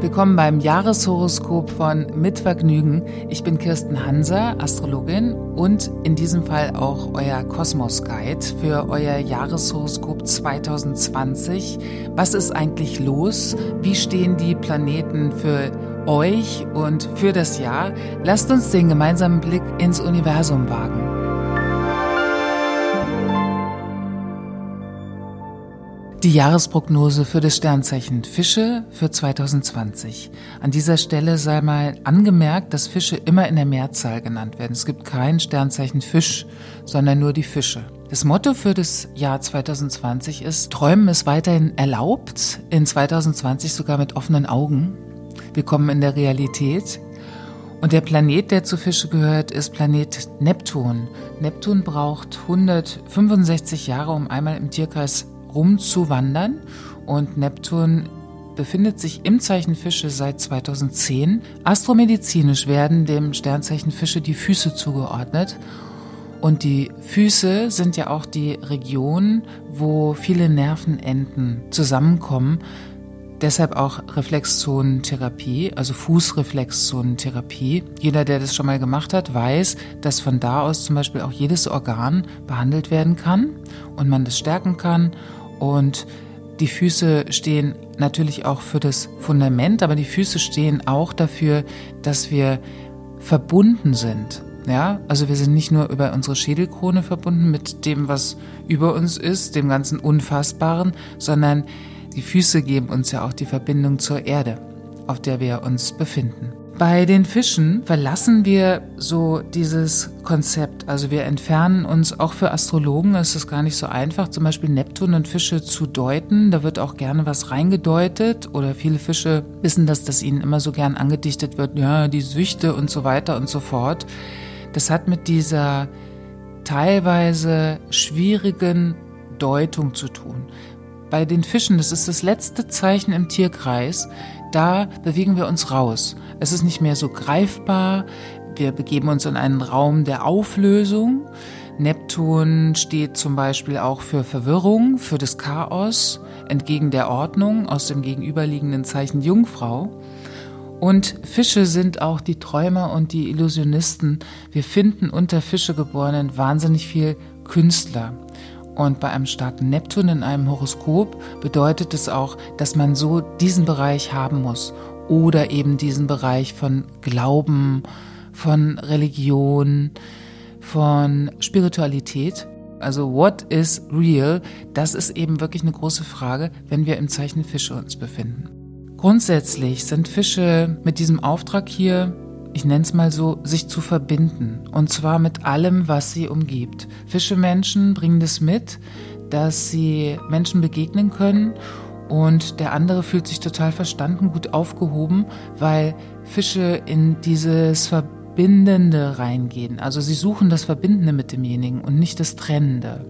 Willkommen beim Jahreshoroskop von Mit Vergnügen. Ich bin Kirsten Hanser, Astrologin und in diesem Fall auch euer Kosmos Guide für euer Jahreshoroskop 2020. Was ist eigentlich los? Wie stehen die Planeten für euch und für das Jahr? Lasst uns den gemeinsamen Blick ins Universum wagen. Die Jahresprognose für das Sternzeichen Fische für 2020. An dieser Stelle sei mal angemerkt, dass Fische immer in der Mehrzahl genannt werden. Es gibt kein Sternzeichen Fisch, sondern nur die Fische. Das Motto für das Jahr 2020 ist, Träumen ist weiterhin erlaubt, in 2020 sogar mit offenen Augen. Willkommen in der Realität. Und der Planet, der zu Fische gehört, ist Planet Neptun. Neptun braucht 165 Jahre, um einmal im Tierkreis rumzuwandern und Neptun befindet sich im Zeichen Fische seit 2010. Astromedizinisch werden dem Sternzeichen Fische die Füße zugeordnet. Und die Füße sind ja auch die Region, wo viele Nervenenden zusammenkommen. Deshalb auch Reflexzonentherapie, also Fußreflexzonentherapie. Jeder, der das schon mal gemacht hat, weiß, dass von da aus zum Beispiel auch jedes Organ behandelt werden kann und man das stärken kann und die Füße stehen natürlich auch für das Fundament, aber die Füße stehen auch dafür, dass wir verbunden sind. Ja, also wir sind nicht nur über unsere Schädelkrone verbunden mit dem, was über uns ist, dem ganzen Unfassbaren, sondern die Füße geben uns ja auch die Verbindung zur Erde, auf der wir uns befinden. Bei den Fischen verlassen wir so dieses Konzept. Also wir entfernen uns, auch für Astrologen ist es gar nicht so einfach, zum Beispiel Neptun und Fische zu deuten. Da wird auch gerne was reingedeutet oder viele Fische wissen, dass das ihnen immer so gern angedichtet wird, ja, die Süchte und so weiter und so fort. Das hat mit dieser teilweise schwierigen Deutung zu tun. Bei den Fischen, das ist das letzte Zeichen im Tierkreis, da bewegen wir uns raus. Es ist nicht mehr so greifbar. Wir begeben uns in einen Raum der Auflösung. Neptun steht zum Beispiel auch für Verwirrung, für das Chaos, entgegen der Ordnung aus dem gegenüberliegenden Zeichen Jungfrau. Und Fische sind auch die Träumer und die Illusionisten. Wir finden unter Fischegeborenen wahnsinnig viel Künstler. Und bei einem starken Neptun in einem Horoskop bedeutet es auch, dass man so diesen Bereich haben muss oder eben diesen Bereich von Glauben, von Religion, von Spiritualität. Also what is real? Das ist eben wirklich eine große Frage, wenn wir im Zeichen Fische uns befinden. Grundsätzlich sind Fische mit diesem Auftrag hier ich nenne es mal so, sich zu verbinden. Und zwar mit allem, was sie umgibt. Fischemenschen bringen das mit, dass sie Menschen begegnen können und der andere fühlt sich total verstanden, gut aufgehoben, weil Fische in dieses Verbindende reingehen. Also sie suchen das Verbindende mit demjenigen und nicht das Trennende.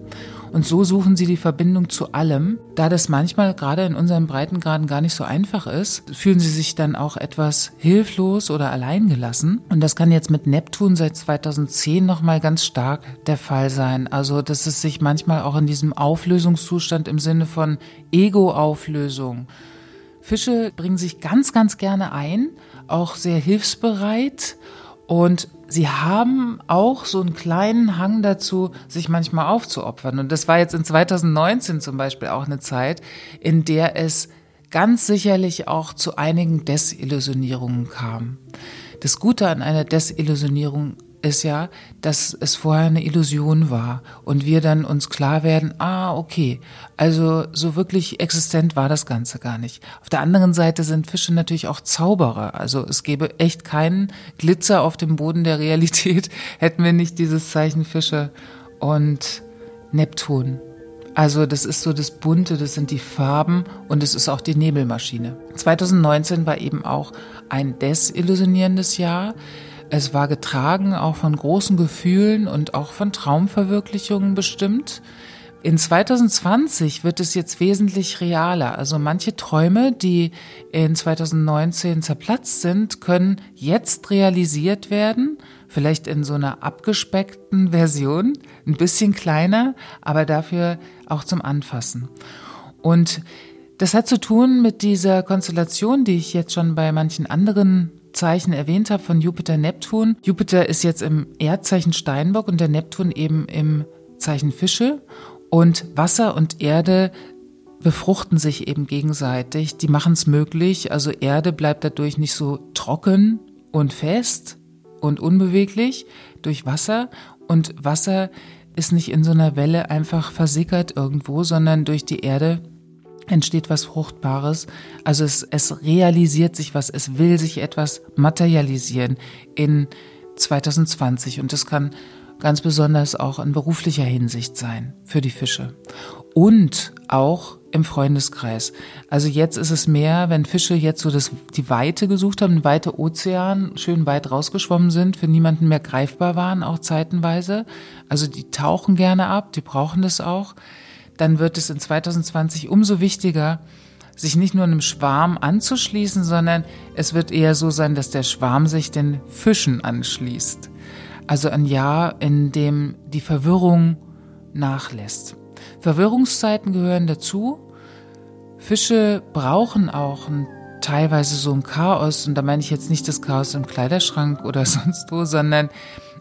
Und so suchen sie die Verbindung zu allem. Da das manchmal gerade in unseren Breitengraden gar nicht so einfach ist, fühlen sie sich dann auch etwas hilflos oder alleingelassen. Und das kann jetzt mit Neptun seit 2010 nochmal ganz stark der Fall sein. Also, dass es sich manchmal auch in diesem Auflösungszustand im Sinne von Ego-Auflösung Fische bringen sich ganz, ganz gerne ein, auch sehr hilfsbereit und sie haben auch so einen kleinen Hang dazu, sich manchmal aufzuopfern. Und das war jetzt in 2019 zum Beispiel auch eine Zeit, in der es ganz sicherlich auch zu einigen Desillusionierungen kam. Das Gute an einer Desillusionierung ist ja, dass es vorher eine Illusion war und wir dann uns klar werden, ah, okay, also so wirklich existent war das Ganze gar nicht. Auf der anderen Seite sind Fische natürlich auch Zauberer. Also es gäbe echt keinen Glitzer auf dem Boden der Realität, hätten wir nicht dieses Zeichen Fische und Neptun. Also das ist so das Bunte, das sind die Farben und es ist auch die Nebelmaschine. 2019 war eben auch ein desillusionierendes Jahr. Es war getragen auch von großen Gefühlen und auch von Traumverwirklichungen bestimmt. In 2020 wird es jetzt wesentlich realer. Also manche Träume, die in 2019 zerplatzt sind, können jetzt realisiert werden. Vielleicht in so einer abgespeckten Version, ein bisschen kleiner, aber dafür auch zum Anfassen. Und Das hat zu tun mit dieser Konstellation, die ich jetzt schon bei manchen anderen Zeichen erwähnt habe von Jupiter Neptun. Jupiter ist jetzt im Erdzeichen Steinbock und der Neptun eben im Zeichen Fische und Wasser und Erde befruchten sich eben gegenseitig. Die machen es möglich. Also Erde bleibt dadurch nicht so trocken und fest und unbeweglich durch Wasser und Wasser ist nicht in so einer Welle einfach versickert irgendwo, sondern durch die Erde entsteht was Fruchtbares. Also es, es realisiert sich was, es will sich etwas materialisieren in 2020 und das kann ganz besonders auch in beruflicher Hinsicht sein für die Fische. Und auch im Freundeskreis. Also jetzt ist es mehr, wenn Fische jetzt so das, die Weite gesucht haben, den weite Ozean, schön weit rausgeschwommen sind, für niemanden mehr greifbar waren, auch zeitenweise. Also die tauchen gerne ab, die brauchen das auch dann wird es in 2020 umso wichtiger, sich nicht nur einem Schwarm anzuschließen, sondern es wird eher so sein, dass der Schwarm sich den Fischen anschließt. Also ein Jahr, in dem die Verwirrung nachlässt. Verwirrungszeiten gehören dazu. Fische brauchen auch ein, teilweise so ein Chaos, und da meine ich jetzt nicht das Chaos im Kleiderschrank oder sonst wo, sondern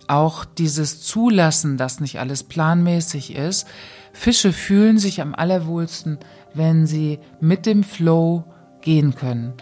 auch dieses Zulassen, dass nicht alles planmäßig ist, Fische fühlen sich am allerwohlsten, wenn sie mit dem Flow gehen können.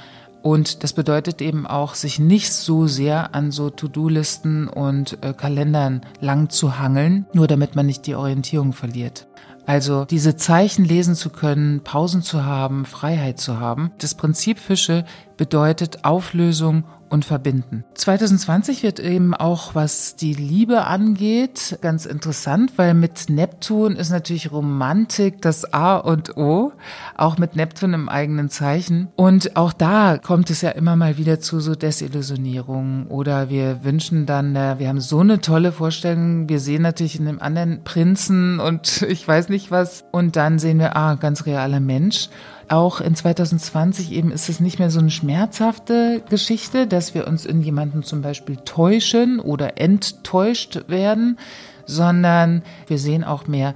Und das bedeutet eben auch, sich nicht so sehr an so To-Do-Listen und äh, Kalendern lang zu hangeln, nur damit man nicht die Orientierung verliert. Also diese Zeichen lesen zu können, Pausen zu haben, Freiheit zu haben. Das Prinzip Fische bedeutet Auflösung und verbinden. 2020 wird eben auch, was die Liebe angeht, ganz interessant, weil mit Neptun ist natürlich Romantik das A und O, auch mit Neptun im eigenen Zeichen. Und auch da kommt es ja immer mal wieder zu so Desillusionierungen oder wir wünschen dann, wir haben so eine tolle Vorstellung, wir sehen natürlich in dem anderen Prinzen und ich weiß nicht was und dann sehen wir, ah, ganz realer Mensch auch in 2020 eben ist es nicht mehr so eine schmerzhafte Geschichte, dass wir uns in jemanden zum Beispiel täuschen oder enttäuscht werden, sondern wir sehen auch mehr,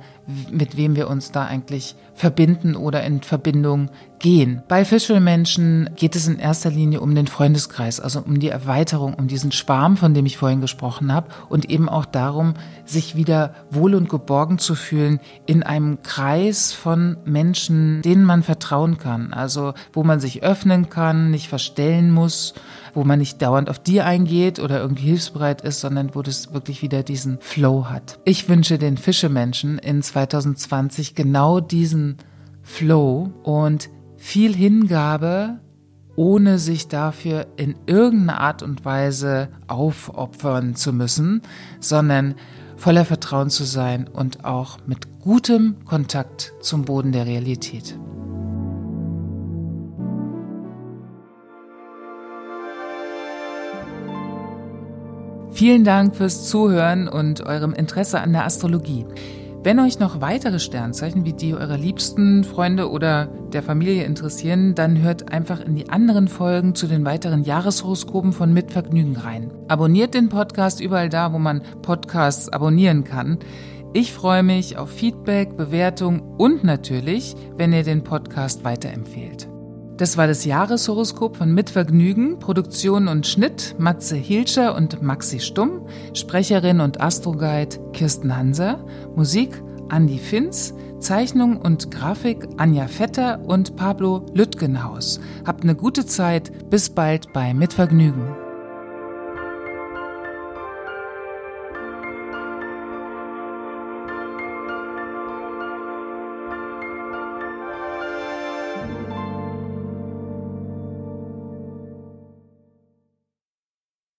mit wem wir uns da eigentlich verbinden oder in Verbindung gehen. Bei Fischelmenschen geht es in erster Linie um den Freundeskreis, also um die Erweiterung, um diesen Schwarm, von dem ich vorhin gesprochen habe und eben auch darum, sich wieder wohl und geborgen zu fühlen in einem Kreis von Menschen, denen man vertrauen kann, also wo man sich öffnen kann, nicht verstellen muss, wo man nicht dauernd auf die eingeht oder irgendwie hilfsbereit ist, sondern wo das wirklich wieder diesen Flow hat. Ich wünsche den Fischemenschen in 2020 genau diesen Flow und viel Hingabe, ohne sich dafür in irgendeiner Art und Weise aufopfern zu müssen, sondern voller Vertrauen zu sein und auch mit gutem Kontakt zum Boden der Realität. Vielen Dank fürs Zuhören und eurem Interesse an der Astrologie. Wenn euch noch weitere Sternzeichen wie die eurer liebsten Freunde oder der Familie interessieren, dann hört einfach in die anderen Folgen zu den weiteren Jahreshoroskopen von Mitvergnügen rein. Abonniert den Podcast überall da, wo man Podcasts abonnieren kann. Ich freue mich auf Feedback, Bewertung und natürlich, wenn ihr den Podcast weiterempfehlt. Das war das Jahreshoroskop von Mitvergnügen, Produktion und Schnitt Matze Hilscher und Maxi Stumm, Sprecherin und Astroguide Kirsten Hanser, Musik Andy Finz, Zeichnung und Grafik Anja Vetter und Pablo Lüttgenhaus. Habt eine gute Zeit, bis bald bei Mitvergnügen.